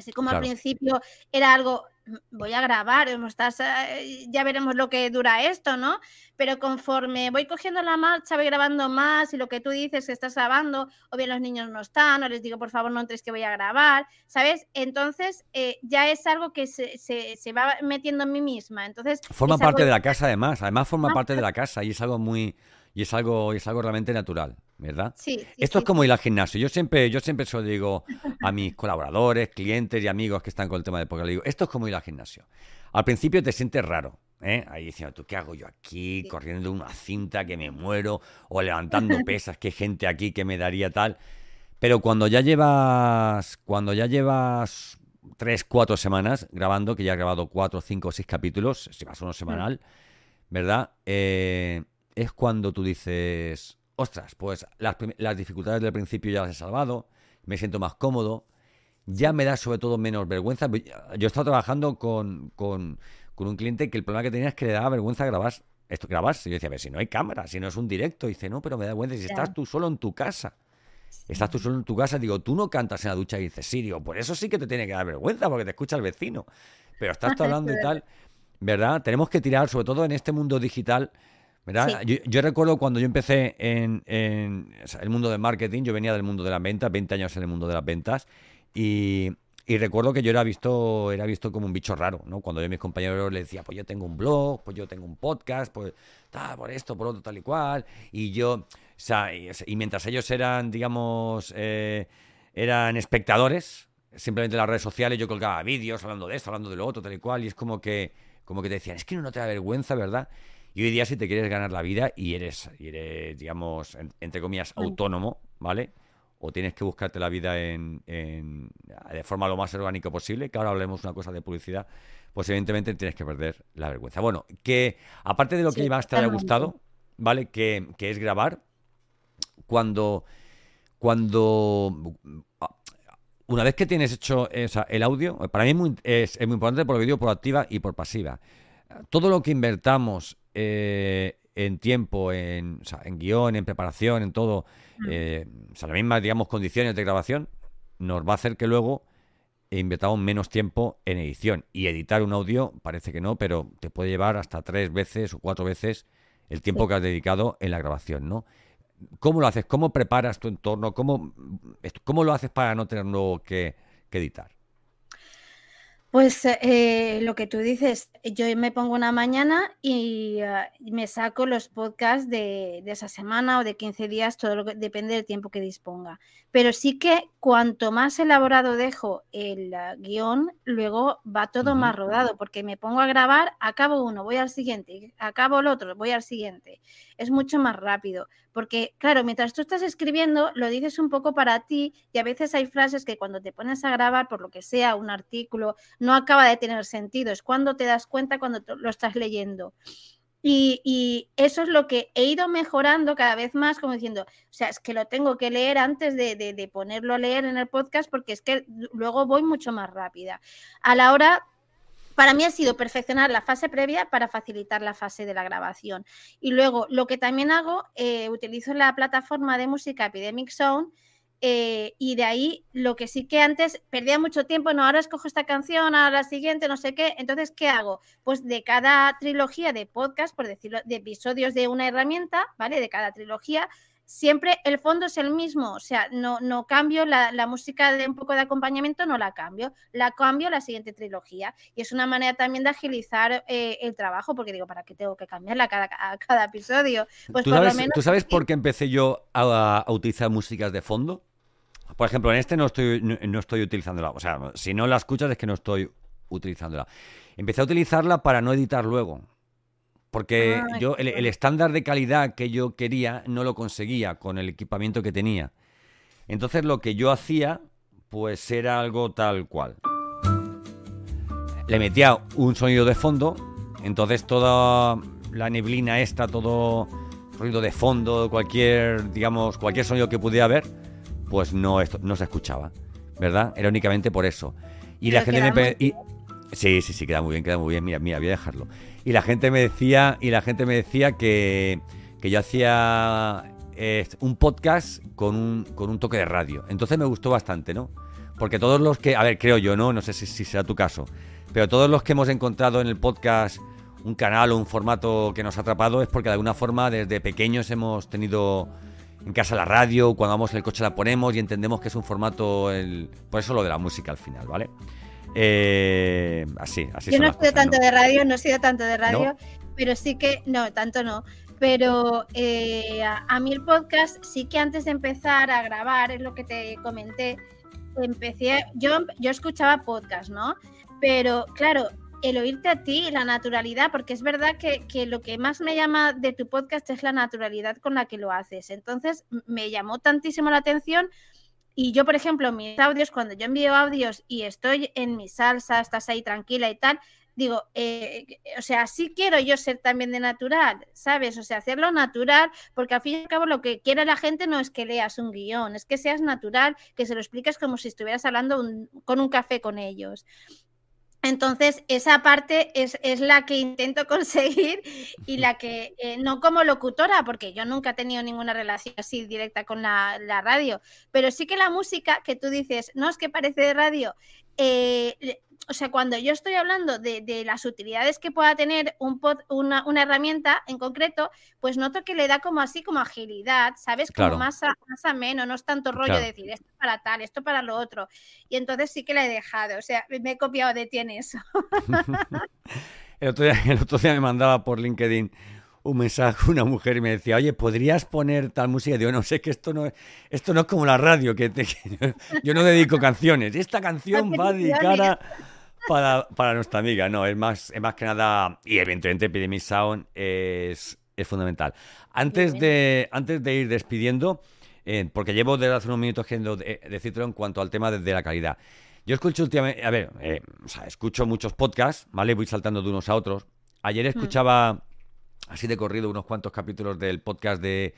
Así como al principio era algo voy a grabar, estás, eh, ya veremos lo que dura esto, ¿no? Pero conforme voy cogiendo la marcha, voy grabando más y lo que tú dices que estás grabando, o bien los niños no están, o les digo, por favor, no entres que voy a grabar, ¿sabes? Entonces eh, ya es algo que se, se, va metiendo en mí misma. Entonces, forma parte de la casa además, además forma parte de la casa y es algo muy, y es algo, es algo realmente natural. ¿Verdad? Sí. Esto es como ir al gimnasio. Yo siempre, yo siempre se lo digo a mis colaboradores, clientes y amigos que están con el tema de podcast. Le digo, esto es como ir al gimnasio. Al principio te sientes raro, ¿eh? Ahí diciendo, ¿tú qué hago yo aquí? Corriendo una cinta que me muero, o levantando pesas, que gente aquí que me daría tal. Pero cuando ya llevas, cuando ya llevas tres, cuatro semanas grabando, que ya he grabado cuatro, cinco, seis capítulos, si vas uno semanal, ¿verdad? Eh, es cuando tú dices, ostras, pues las, dificultades del principio ya las he salvado, me siento más cómodo, ya me da sobre todo menos vergüenza. Yo he estado trabajando con, un cliente que el problema que tenía es que le daba vergüenza grabar. Esto grabas, y yo decía, a ver, si no hay cámara, si no es un directo, y dice, no, pero me da vergüenza si estás tú solo en tu casa. Estás tú solo en tu casa, digo, tú no cantas en la ducha y dices, sí, digo, por eso sí que te tiene que dar vergüenza, porque te escucha el vecino. Pero estás hablando y tal, ¿verdad? Tenemos que tirar, sobre todo en este mundo digital, yo, recuerdo cuando yo empecé en, el mundo del marketing, yo venía del mundo de las ventas, 20 años en el mundo de las ventas, y, recuerdo que yo era visto, era visto como un bicho raro, ¿no? Cuando yo a mis compañeros les decía, pues yo tengo un blog, pues yo tengo un podcast, pues tal, por esto, por otro, tal y cual, y yo, o sea, y, mientras ellos eran, digamos, eh, eran espectadores, simplemente en las redes sociales yo colgaba vídeos hablando de esto, hablando de lo otro, tal y cual, y es como que, como que te decían, es que no te da vergüenza, ¿verdad? Y hoy día si te quieres ganar la vida y eres, y eres digamos, entre comillas, mm. autónomo, ¿vale? O tienes que buscarte la vida en, de forma lo más orgánica posible, que ahora hablemos una cosa de publicidad, pues evidentemente tienes que perder la vergüenza. Bueno, que aparte de lo que más te haya gustado, ¿vale? Que, es grabar, cuando, cuando una vez que tienes hecho el audio, para mí es muy, es, muy importante porque digo por activa y por pasiva. Todo lo que invertamos eh, en tiempo, en, en guion, en preparación, en todo, mm. eh, o sea, las mismas, digamos, condiciones de grabación, nos va a hacer que luego invertamos menos tiempo en edición. Y editar un audio, parece que no, pero te puede llevar hasta tres veces o cuatro veces el tiempo que has dedicado en la grabación, ¿no? ¿Cómo lo haces? ¿Cómo preparas tu entorno? ¿Cómo, cómo lo haces para no tener luego que editar? Pues eh, lo que tú dices, yo me pongo una mañana y ah, me saco los podcasts de, esa semana o de 15 días, todo lo que depende del tiempo que disponga. Pero sí que cuanto más elaborado dejo el ah, guion, luego va todo más rodado, porque me pongo a grabar, acabo uno, voy al siguiente, acabo el otro, voy al siguiente. Es mucho más rápido, porque claro, mientras tú estás escribiendo, lo dices un poco para ti y a veces hay frases que cuando te pones a grabar, por lo que sea, un artículo, no acaba de tener sentido. Es cuando te das cuenta cuando lo estás leyendo. Y, eso es lo que he ido mejorando cada vez más, como diciendo, o sea, es que lo tengo que leer antes de, ponerlo a leer en el podcast porque es que luego voy mucho más rápida. A la hora para mí ha sido perfeccionar la fase previa para facilitar la fase de la grabación. Y luego, lo que también hago, eh, utilizo la plataforma de música Epidemic Sound eh, y de ahí lo que sí que antes perdía mucho tiempo, no, ahora escojo esta canción, ahora la siguiente, no sé qué. Entonces, ¿qué hago? Pues de cada trilogía de podcast, por decirlo, de episodios de una herramienta, ¿vale? De cada trilogía, siempre el fondo es el mismo, o sea, no, no cambio la, música de un poco de acompañamiento, no la cambio, la cambio a la siguiente trilogía. Y es una manera también de agilizar eh, el trabajo, porque digo, ¿para qué tengo que cambiarla cada, a cada episodio? Pues ¿Tú, sabes, ¿Tú sabes por qué empecé yo a utilizar músicas de fondo? Por ejemplo, en este no estoy, no, estoy utilizándola. O sea, si no la escuchas es que no estoy utilizándola. Empecé a utilizarla para no editar luego. Porque ah, yo, el, estándar de calidad que yo quería no lo conseguía con el equipamiento que tenía. Entonces lo que yo hacía, pues era algo tal cual. Le metía un sonido de fondo, entonces toda la neblina esta, todo ruido de fondo, cualquier, digamos, cualquier sonido que pudiera haber, pues no, no se escuchaba, ¿verdad? Era únicamente por eso. Y la gente me... sí, sí, sí, queda muy bien, queda muy bien. Mira, mira, voy a dejarlo. Y la gente me decía, y la gente me decía que, que yo hacía eh, un podcast con un, con un toque de radio. Entonces me gustó bastante, ¿no? Porque todos los que, a ver, creo yo, ¿no? No sé si, si será tu caso. pero todos los que hemos encontrado en el podcast un canal o un formato que nos ha atrapado es porque de alguna forma desde pequeños hemos tenido en casa la radio, cuando vamos en el coche la ponemos y entendemos que es un formato, el... por eso lo de la música al final, ¿vale? Eh, así, así. Yo no he sido tanto de radio, no he sido tanto de radio, pero sí que, no, tanto no. Pero eh, a, mí el podcast sí que antes de empezar a grabar, es lo que te comenté, empecé, yo, yo escuchaba podcast, ¿no? Pero claro, el oírte a ti, la naturalidad, porque es verdad que, que, lo que más me llama de tu podcast es la naturalidad con la que lo haces. Entonces, me llamó tantísimo la atención. Y yo, por ejemplo, mis audios, cuando yo envío audios y estoy en mi salsa, estás ahí tranquila y tal, digo, eh, o sea, sí quiero yo ser también de natural, ¿sabes? O sea, hacerlo natural, porque al fin y al cabo lo que quiere la gente no es que leas un guion, es que seas natural, que se lo expliques como si estuvieras hablando con un café con ellos. Entonces, esa parte es, la que intento conseguir y la que, eh, no como locutora, porque yo nunca he tenido ninguna relación así directa con la, la, radio, pero sí que la música que tú dices, no es que parece de radio, eh, o sea, cuando yo estoy hablando de, las utilidades que pueda tener un una, herramienta en concreto, pues noto que le da como así, como agilidad, ¿sabes? Como más, más ameno, no es tanto rollo de decir esto para tal, esto para lo otro. Y entonces sí que la he dejado, o sea, me he copiado de ti en eso. el, otro día, el otro día me mandaba por LinkedIn un mensaje una mujer y me decía, oye, ¿podrías poner tal música? Y digo, no sé, que esto no, esto no es como la radio, que, yo no dedico canciones. Esta canción va dedicada para, para, nuestra amiga. No, es más, es más que nada, y evidentemente Epidemic Sound es, es fundamental. Antes de, antes de ir despidiendo, eh, porque llevo desde hace unos minutos queriendo decirlo en cuanto al tema de, la calidad. Yo escucho últimamente, a ver, eh, o sea, escucho muchos podcasts, ¿vale? Voy saltando de unos a otros. Ayer hmm. escuchaba así de corrido unos cuantos capítulos del podcast de,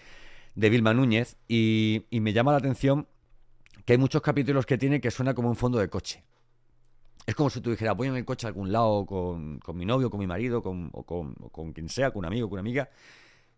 de Vilma Núñez y, me llama la atención que hay muchos capítulos que tiene que suena como un fondo de coche. Es como si tú dijeras, voy en el coche a algún lado con, mi novio, con mi marido, con, o, con, con, quien sea, con un amigo, con una amiga,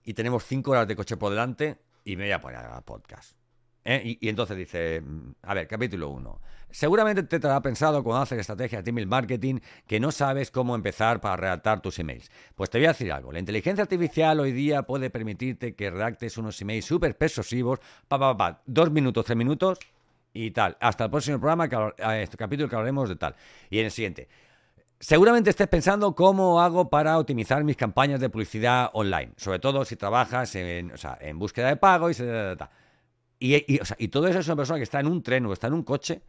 y tenemos cinco horas de coche por delante y me voy a poner a podcast. ¿Eh? Y, entonces dice, mm, a ver, capítulo 1. Seguramente te, te habrá pensado cuando haces estrategia de email marketing que no sabes cómo empezar para redactar tus emails. Pues te voy a decir algo. La inteligencia artificial hoy día puede permitirte que redactes unos emails súper persuasivos, pa, pa, pa, dos minutos, tres minutos y tal. Hasta el próximo programa, que, este capítulo que hablaremos de tal. Y en el siguiente. Seguramente estés pensando cómo hago para optimizar mis campañas de publicidad online, sobre todo si trabajas en, en búsqueda de pago y, y, y todo eso es una persona que está en un tren o está en un coche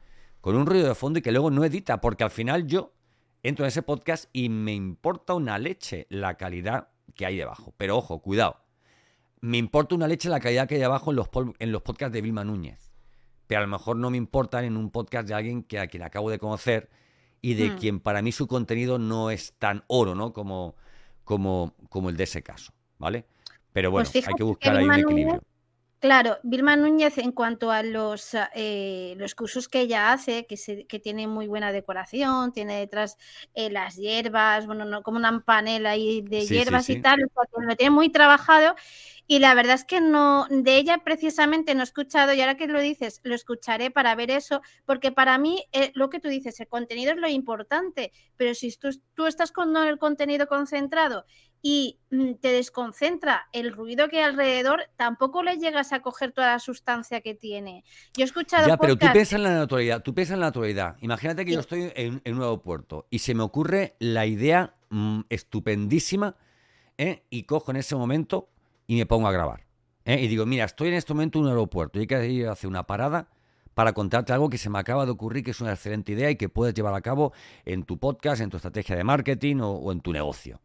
con un ruido de fondo y que luego no edita, porque al final yo entro en ese podcast y me importa una leche la calidad que hay debajo. Pero ojo, cuidado. Me importa una leche la calidad que hay debajo en los, en los podcasts de Vilma Núñez. Pero a lo mejor no me importa en un podcast de alguien que a quien acabo de conocer y de hmm. quien para mí su contenido no es tan oro, ¿no? Como, como, como el de ese caso, ¿vale? Pero pues bueno, hay que buscar ahí un equilibrio. Claro, Vilma Núñez, en cuanto a los, eh, los cursos que ella hace, que, se, que tiene muy buena decoración, tiene detrás eh, las hierbas, bueno, no, como una panela ahí de hierbas y tal, lo tiene muy trabajado. Y la verdad es que no, de ella precisamente no he escuchado, y ahora que lo dices, lo escucharé para ver eso, porque para mí eh, lo que tú dices, el contenido es lo importante, pero si tú, tú estás con el contenido concentrado y mm, te desconcentra el ruido que hay alrededor, tampoco le llegas a coger toda la sustancia que tiene. Yo he escuchado. Ya, pero tú piensas en la naturalidad, tú piensas en la naturalidad. Imagínate que yo estoy en, un aeropuerto y se me ocurre la idea mm, estupendísima ¿eh? y cojo en ese momento y me pongo a grabar. ¿eh? Y digo, mira, estoy en este momento en un aeropuerto y hay que ir a hacer una parada para contarte algo que se me acaba de ocurrir, que es una excelente idea y que puedes llevar a cabo en tu podcast, en tu estrategia de marketing o en tu negocio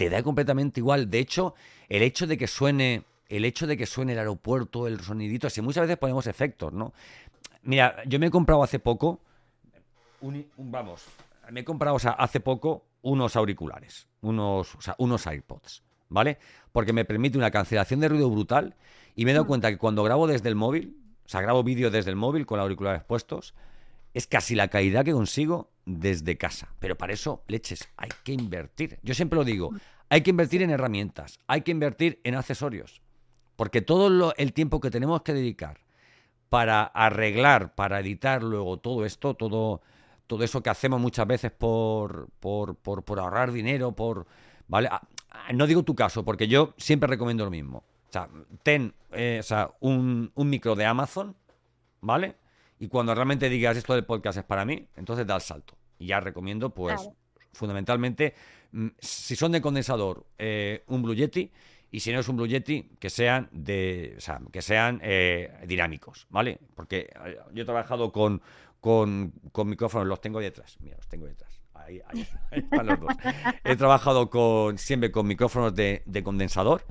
te da completamente igual. De hecho, el hecho de que suene, el hecho de que suene el aeropuerto, el sonidito, así muchas veces ponemos efectos, ¿no? Mira, yo me he comprado hace poco, vamos, me he comprado hace poco unos auriculares, unos, o sea, unos iPods, ¿vale? Porque me permite una cancelación de ruido brutal y me he dado mm. cuenta que cuando grabo desde el móvil, o sea, grabo vídeo desde el móvil con auriculares puestos, es casi la calidad que consigo desde casa. Pero para eso, leches, hay que invertir. Yo siempre lo digo, hay que invertir en herramientas, hay que invertir en accesorios. Porque todo el tiempo que tenemos que dedicar para arreglar, para editar luego todo esto, todo, todo eso que hacemos muchas veces por, por, por, por ahorrar dinero, por... ¿Vale? Ah, ah, no digo tu caso, porque yo siempre recomiendo lo mismo. O sea, ten eh, o sea, un, un micro de Amazon, ¿vale? Y cuando realmente digas esto del podcast es para mí, entonces da el salto. Y ya recomiendo, pues, Claro. fundamentalmente, mm, si son de condensador, eh, un Blue Yeti. Y si no es un Blue Yeti, que sean de, o sea, que sean eh, dinámicos, ¿vale? Porque eh, yo he trabajado con, con, con micrófonos, los tengo detrás. Mira, los tengo detrás. Ahí, ahí están los dos. He trabajado con, siempre con micrófonos de, de condensador.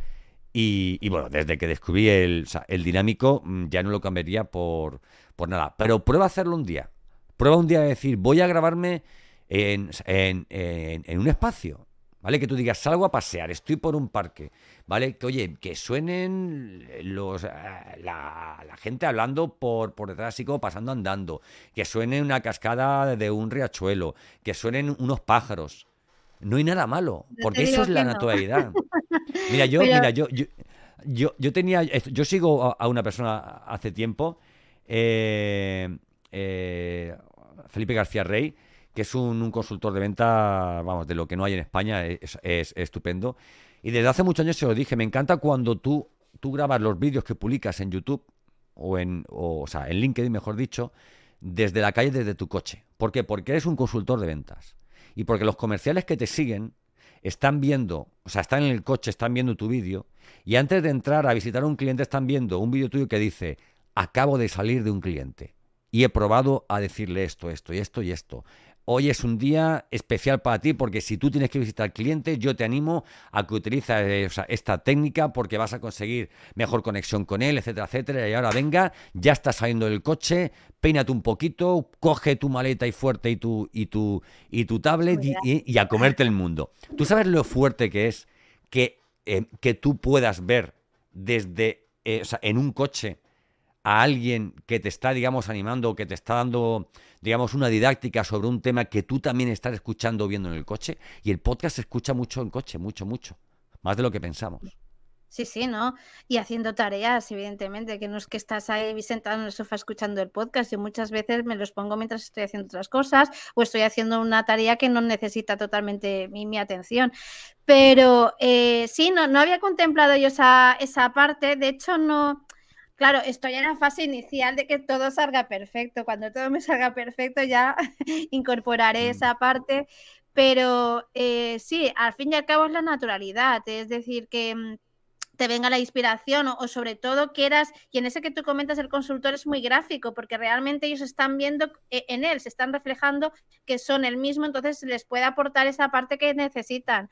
Y, y bueno, desde que descubrí el, o sea, el dinámico, mm, ya no lo cambiaría por, por nada. Pero prueba a hacerlo un día. Prueba un día a decir, voy a grabarme en, en- en- en un espacio. ¿Vale? Que tú digas, salgo a pasear, estoy por un parque. ¿Vale? Que oye, que suenen los, eh, la, la gente hablando por, por detrás, así como pasando andando. Que suene una cascada de un riachuelo. Que suenen unos pájaros. No hay nada malo, porque eso es la no. naturalidad. Mira, yo, Pero- mira, yo, yo, yo, yo tenía, yo sigo a, a una persona hace tiempo, eh, eh, Felipe García Rey, que es un, consultor de venta, vamos, de lo que no hay en España, es, es estupendo. Y desde hace muchos años se lo dije, me encanta cuando tú, tú grabas los vídeos que publicas en YouTube o en, o, o sea, en LinkedIn, mejor dicho, desde la calle, desde tu coche. ¿Por qué? Porque eres un consultor de ventas. Y porque los comerciales que te siguen están viendo, o sea, están en el coche, están viendo tu vídeo, y antes de entrar a visitar a un cliente están viendo un vídeo tuyo que dice, acabo de salir de un cliente y he probado a decirle esto, esto y esto y esto. Hoy es un día especial para ti porque si tú tienes que visitar clientes, yo te animo a que utilices eh, esta técnica porque vas a conseguir mejor conexión con él, etcétera, etcétera. Y ahora venga, ya estás saliendo del coche, peínate un poquito, coge tu maleta y fuerte y tu, y tu, y tu tablet y, a comerte el mundo. ¿Tú sabes lo fuerte que es que, eh, que tú puedas ver desde, eh, en un coche a alguien que te está, digamos, animando, que te está dando, digamos, una didáctica sobre un tema que tú también estás escuchando o viendo en el coche. Y el podcast se escucha mucho en coche, mucho, mucho. Más de lo que pensamos. Sí, sí, ¿no? Y haciendo tareas, evidentemente, que no es que estás ahí sentado en el sofá escuchando el podcast. Yo muchas veces me los pongo mientras estoy haciendo otras cosas o estoy haciendo una tarea que no necesita totalmente mi, mi atención. Pero eh, sí, no, no había contemplado yo esa, esa parte. De hecho, no. Claro, estoy en la fase inicial de que todo salga perfecto. Cuando todo me salga perfecto, ya incorporaré Mm. esa parte. Pero eh, sí, al fin y al cabo es la naturalidad. Es decir, que mm, te venga la inspiración o, o sobre todo quieras, y en ese que tú comentas el consultor es muy gráfico porque realmente ellos están viendo eh, en él, se están reflejando que son el mismo, entonces les puede aportar esa parte que necesitan.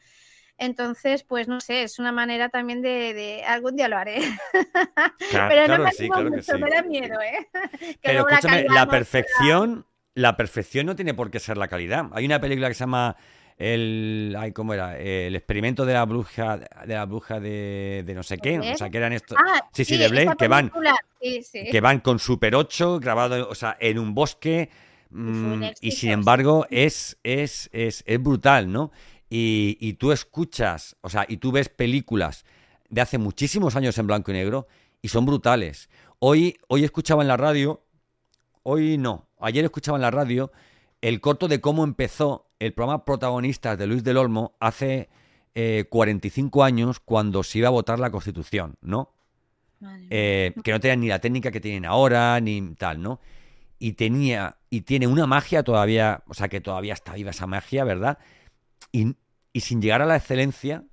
Entonces, pues no sé, es una manera también de, de- algún día lo haré. Claro, Pero claro no me sí, claro que mucho, sí. me da miedo, ¿eh? Que Pero escúchame, la perfección, la perfección no tiene por qué ser la calidad. Hay una película que se llama el, ay, ¿cómo era? El experimento de la bruja, de la bruja de, de no sé qué, o sea, que eran estos, Ah, sí, sí, de Blade, que van, película, sí, sí. que van con Super 8 grabado, o sea, en un bosque. mm, y sin embargo, es, es, es, es brutal, ¿no? Y, y tú escuchas, o sea, y tú ves películas de hace muchísimos años en blanco y negro y son brutales. Hoy, hoy escuchaba en la radio, hoy no, ayer escuchaba en la radio el corto de cómo empezó el programa Protagonistas de Luis del Olmo hace eh, 45 años cuando se iba a votar la Constitución, ¿no? Eh, que no tenían ni la técnica que tienen ahora, ni tal, ¿no? Y tenía, y tiene una magia todavía, o sea, que todavía está viva esa magia, ¿verdad? Y, y sin llegar a la excelencia,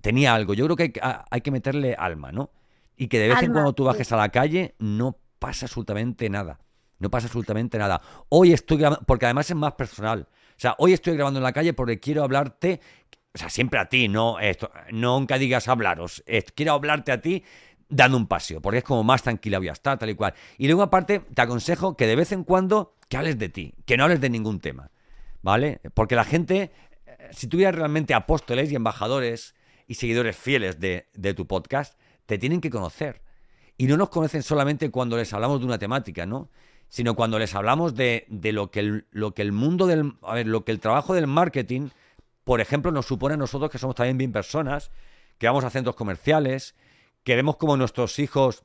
tenía algo. Yo creo que hay, que- a- hay que meterle alma, ¿no? Y que de vez en cuando tú sí. bajes a la calle, no pasa absolutamente nada. No pasa absolutamente nada. Hoy estoy grabando, porque además es más personal. O sea, hoy estoy grabando en la calle porque quiero hablarte, o sea, siempre a ti, no esto, nunca digas hablaros. es- quiero hablarte a ti dando un paseo, porque es como más tranquila voy a estar, tal y cual. Y luego aparte te aconsejo que de vez en cuando que hables de ti, que no hables de ningún tema, ¿vale? Porque la gente, si tuvieras realmente apóstoles y embajadores y seguidores fieles de, tu podcast, te tienen que conocer. Y no nos conocen solamente cuando les hablamos de una temática, ¿no? Sino cuando les hablamos de, lo, que el, mundo del. A ver, lo que el trabajo del marketing, por ejemplo, nos supone a nosotros que somos también bien personas, que vamos a centros comerciales, que vemos como nuestros hijos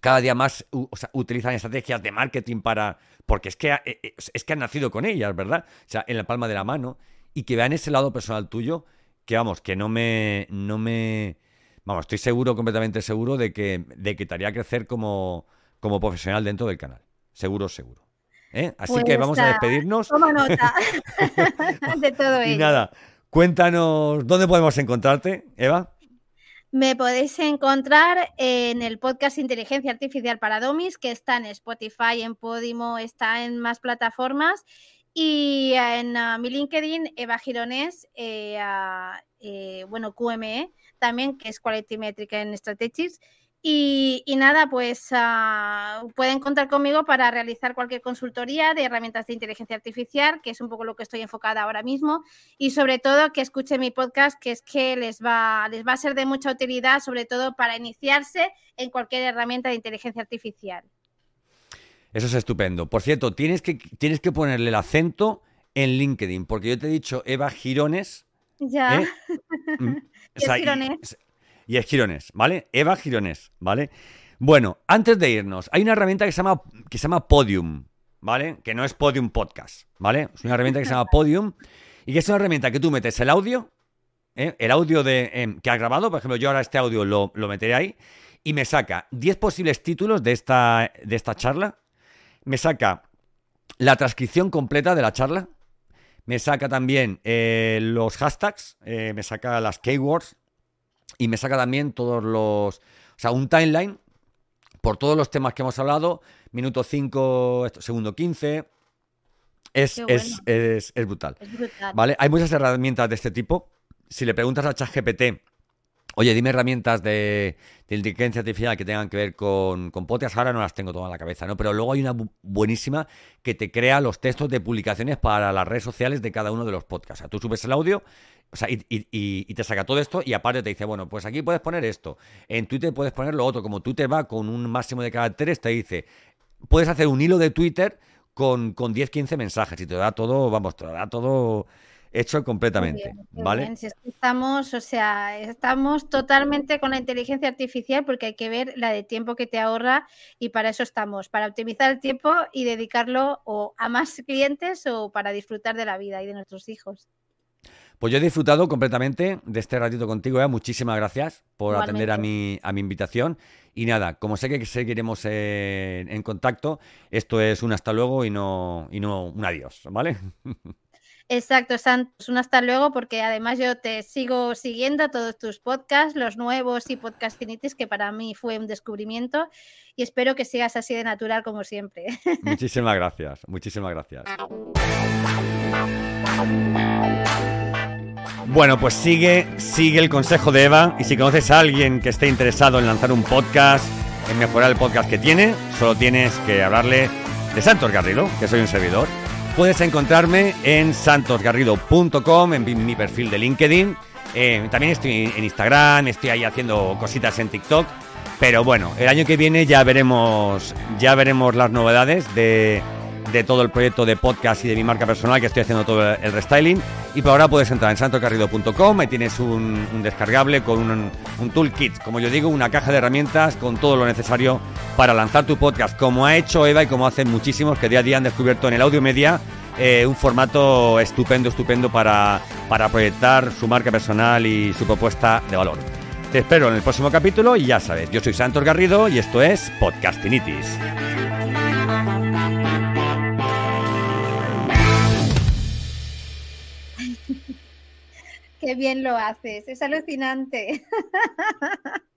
cada día más utilizan estrategias de marketing para... Porque es que, eh, eh, es que han nacido con ellas, ¿verdad? O sea, en la palma de la mano. Y que vean ese lado personal tuyo, que vamos, que no me... No me vamos, estoy seguro, completamente seguro, de que, de que te haría crecer como, como profesional dentro del canal. Seguro, seguro. ¿Eh? Así que pues vamos a despedirnos. Toma nota de todo ello. Y nada, cuéntanos dónde podemos encontrarte, Eva. Me podéis encontrar en el podcast Inteligencia Artificial para Domis, que está en Spotify, en Podimo, está en más plataformas. Y en ah, mi LinkedIn, Eva Girones, eh, eh, bueno, QME también, que es Quality Metric en Strategies. Y, nada, pues pueden contar conmigo para realizar cualquier consultoría de herramientas de inteligencia artificial, que es un poco lo que estoy enfocada ahora mismo, y sobre todo que escuchen mi podcast, que es que les va, les va a ser de mucha utilidad, sobre todo para iniciarse en cualquier herramienta de inteligencia artificial. Eso es estupendo. Por cierto, tienes que, tienes que ponerle el acento en LinkedIn, porque yo te he dicho Eva Girones. Ya. ¿eh? Mm, Girones y es Girones, ¿vale? Eva Girones, ¿vale? Bueno, antes de irnos, hay una herramienta que se llama, que se llama Podium, ¿vale? Que no es Podium Podcast, ¿vale? Es una herramienta que se llama Podium y que es una herramienta que tú metes el audio, ¿eh? el audio de, em, que has grabado, por ejemplo, yo ahora este audio lo, lo meteré ahí y me saca 10 posibles títulos de esta, de esta charla, me saca la transcripción completa de la charla, me saca también eh, los hashtags, eh, me saca las keywords, y me saca también todos los. O sea, un timeline por todos los temas que hemos hablado. Minuto 5, segundo 15. Es, es, es, es, brutal. es, brutal. ¿Vale? Hay muchas herramientas de este tipo. Si le preguntas a ChatGPT, oye, dime herramientas de, inteligencia artificial que tengan que ver con, con podcast, ahora no las tengo todas en la cabeza, ¿no? Pero luego hay una buenísima que te crea los textos de publicaciones para las redes sociales de cada uno de los podcasts. O sea, tú subes el audio o sea, y, te saca todo esto y aparte te dice, bueno, pues aquí puedes poner esto. En Twitter puedes poner lo otro. Como Twitter va con un máximo de caracteres, te dice, puedes hacer un hilo de Twitter con, con 10, 15 mensajes y te da todo, vamos, te da todo hecho completamente, ¿vale? estamos, o sea, estamos totalmente con la inteligencia artificial porque hay que ver la de tiempo que te ahorra y para eso estamos, para optimizar el tiempo y dedicarlo o a más clientes o para disfrutar de la vida y de nuestros hijos. Pues yo he disfrutado completamente de este ratito contigo, ¿eh? muchísimas gracias por atender a mi, a mi invitación. Y nada, como sé que seguiremos en contacto, esto es un hasta luego y no, y no un adiós, ¿vale? Exacto, Santos, un hasta luego, porque además yo te sigo siguiendo todos tus podcasts, los nuevos y podcastinitis, que para mí fue un descubrimiento, y espero que sigas así de natural como siempre. Muchísimas gracias, muchísimas gracias. Bueno, pues sigue, sigue el consejo de Eva y si conoces a alguien que esté interesado en lanzar un podcast, en mejorar el podcast que tiene, solo tienes que hablarle de Santos Garrido, que soy un servidor. Puedes encontrarme en santosgarrido.com, en mi perfil de LinkedIn. Eh, también estoy en Instagram, estoy ahí haciendo cositas en TikTok. Pero bueno, el año que viene ya veremos, ya veremos las novedades de, de todo el proyecto de podcast y de mi marca personal que estoy haciendo todo el restyling. Y por ahora puedes entrar en santocarrido.com y tienes un, descargable con un, toolkit, como yo digo, una caja de herramientas con todo lo necesario para lanzar tu podcast, como ha hecho Eva y como hacen muchísimos que día a día han descubierto en el audio media eh, un formato estupendo, estupendo para, para proyectar su marca personal y su propuesta de valor. Te espero en el próximo capítulo y ya sabes, yo soy Santos Garrido y esto es Podcastinitis. Qué bien lo haces, es alucinante.